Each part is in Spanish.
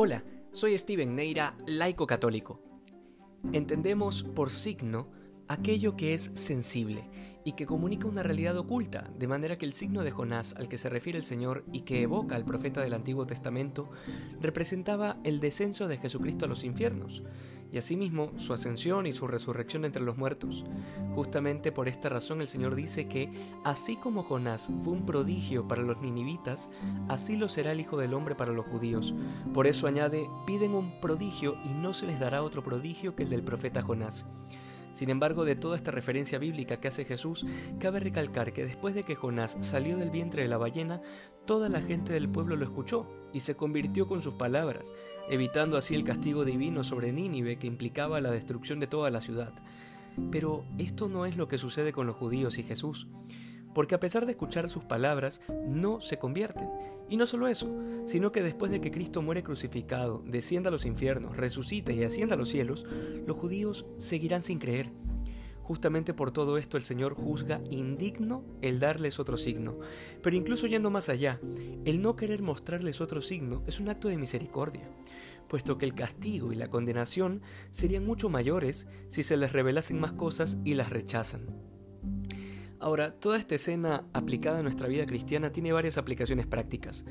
Hola, soy Steven Neira, laico católico. Entendemos por signo aquello que es sensible y que comunica una realidad oculta, de manera que el signo de Jonás al que se refiere el Señor y que evoca al profeta del Antiguo Testamento representaba el descenso de Jesucristo a los infiernos, y asimismo su ascensión y su resurrección entre los muertos. Justamente por esta razón el Señor dice que, así como Jonás fue un prodigio para los ninivitas, así lo será el Hijo del Hombre para los judíos. Por eso añade, piden un prodigio y no se les dará otro prodigio que el del profeta Jonás. Sin embargo, de toda esta referencia bíblica que hace Jesús, cabe recalcar que después de que Jonás salió del vientre de la ballena, toda la gente del pueblo lo escuchó y se convirtió con sus palabras, evitando así el castigo divino sobre Nínive que implicaba la destrucción de toda la ciudad. Pero esto no es lo que sucede con los judíos y Jesús porque a pesar de escuchar sus palabras, no se convierten. Y no solo eso, sino que después de que Cristo muere crucificado, descienda a los infiernos, resucita y ascienda a los cielos, los judíos seguirán sin creer. Justamente por todo esto el Señor juzga indigno el darles otro signo. Pero incluso yendo más allá, el no querer mostrarles otro signo es un acto de misericordia, puesto que el castigo y la condenación serían mucho mayores si se les revelasen más cosas y las rechazan. Ahora, toda esta escena aplicada a nuestra vida cristiana tiene varias aplicaciones prácticas.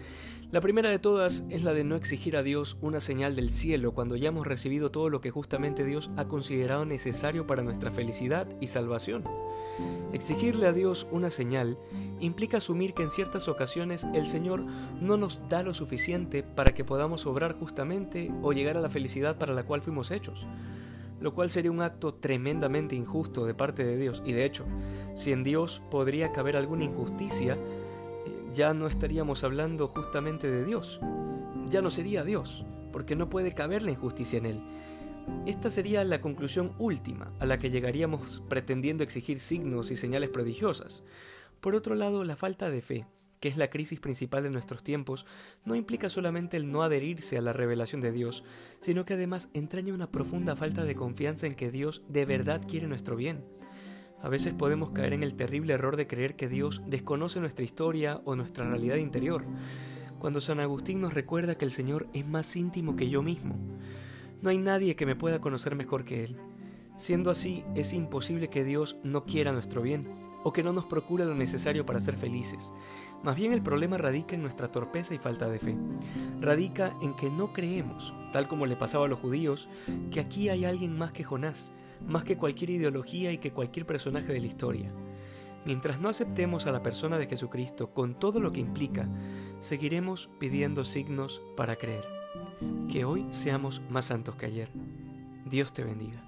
La primera de todas es la de no exigir a Dios una señal del cielo cuando ya hemos recibido todo lo que justamente Dios ha considerado necesario para nuestra felicidad y salvación. Exigirle a Dios una señal implica asumir que en ciertas ocasiones el Señor no nos da lo suficiente para que podamos obrar justamente o llegar a la felicidad para la cual fuimos hechos lo cual sería un acto tremendamente injusto de parte de Dios. Y de hecho, si en Dios podría caber alguna injusticia, eh, ya no estaríamos hablando justamente de Dios. Ya no sería Dios, porque no puede caber la injusticia en Él. Esta sería la conclusión última a la que llegaríamos pretendiendo exigir signos y señales prodigiosas. Por otro lado, la falta de fe que es la crisis principal de nuestros tiempos, no implica solamente el no adherirse a la revelación de Dios, sino que además entraña una profunda falta de confianza en que Dios de verdad quiere nuestro bien. A veces podemos caer en el terrible error de creer que Dios desconoce nuestra historia o nuestra realidad interior, cuando San Agustín nos recuerda que el Señor es más íntimo que yo mismo. No hay nadie que me pueda conocer mejor que Él. Siendo así, es imposible que Dios no quiera nuestro bien o que no nos procura lo necesario para ser felices. Más bien el problema radica en nuestra torpeza y falta de fe. Radica en que no creemos, tal como le pasaba a los judíos, que aquí hay alguien más que Jonás, más que cualquier ideología y que cualquier personaje de la historia. Mientras no aceptemos a la persona de Jesucristo con todo lo que implica, seguiremos pidiendo signos para creer. Que hoy seamos más santos que ayer. Dios te bendiga.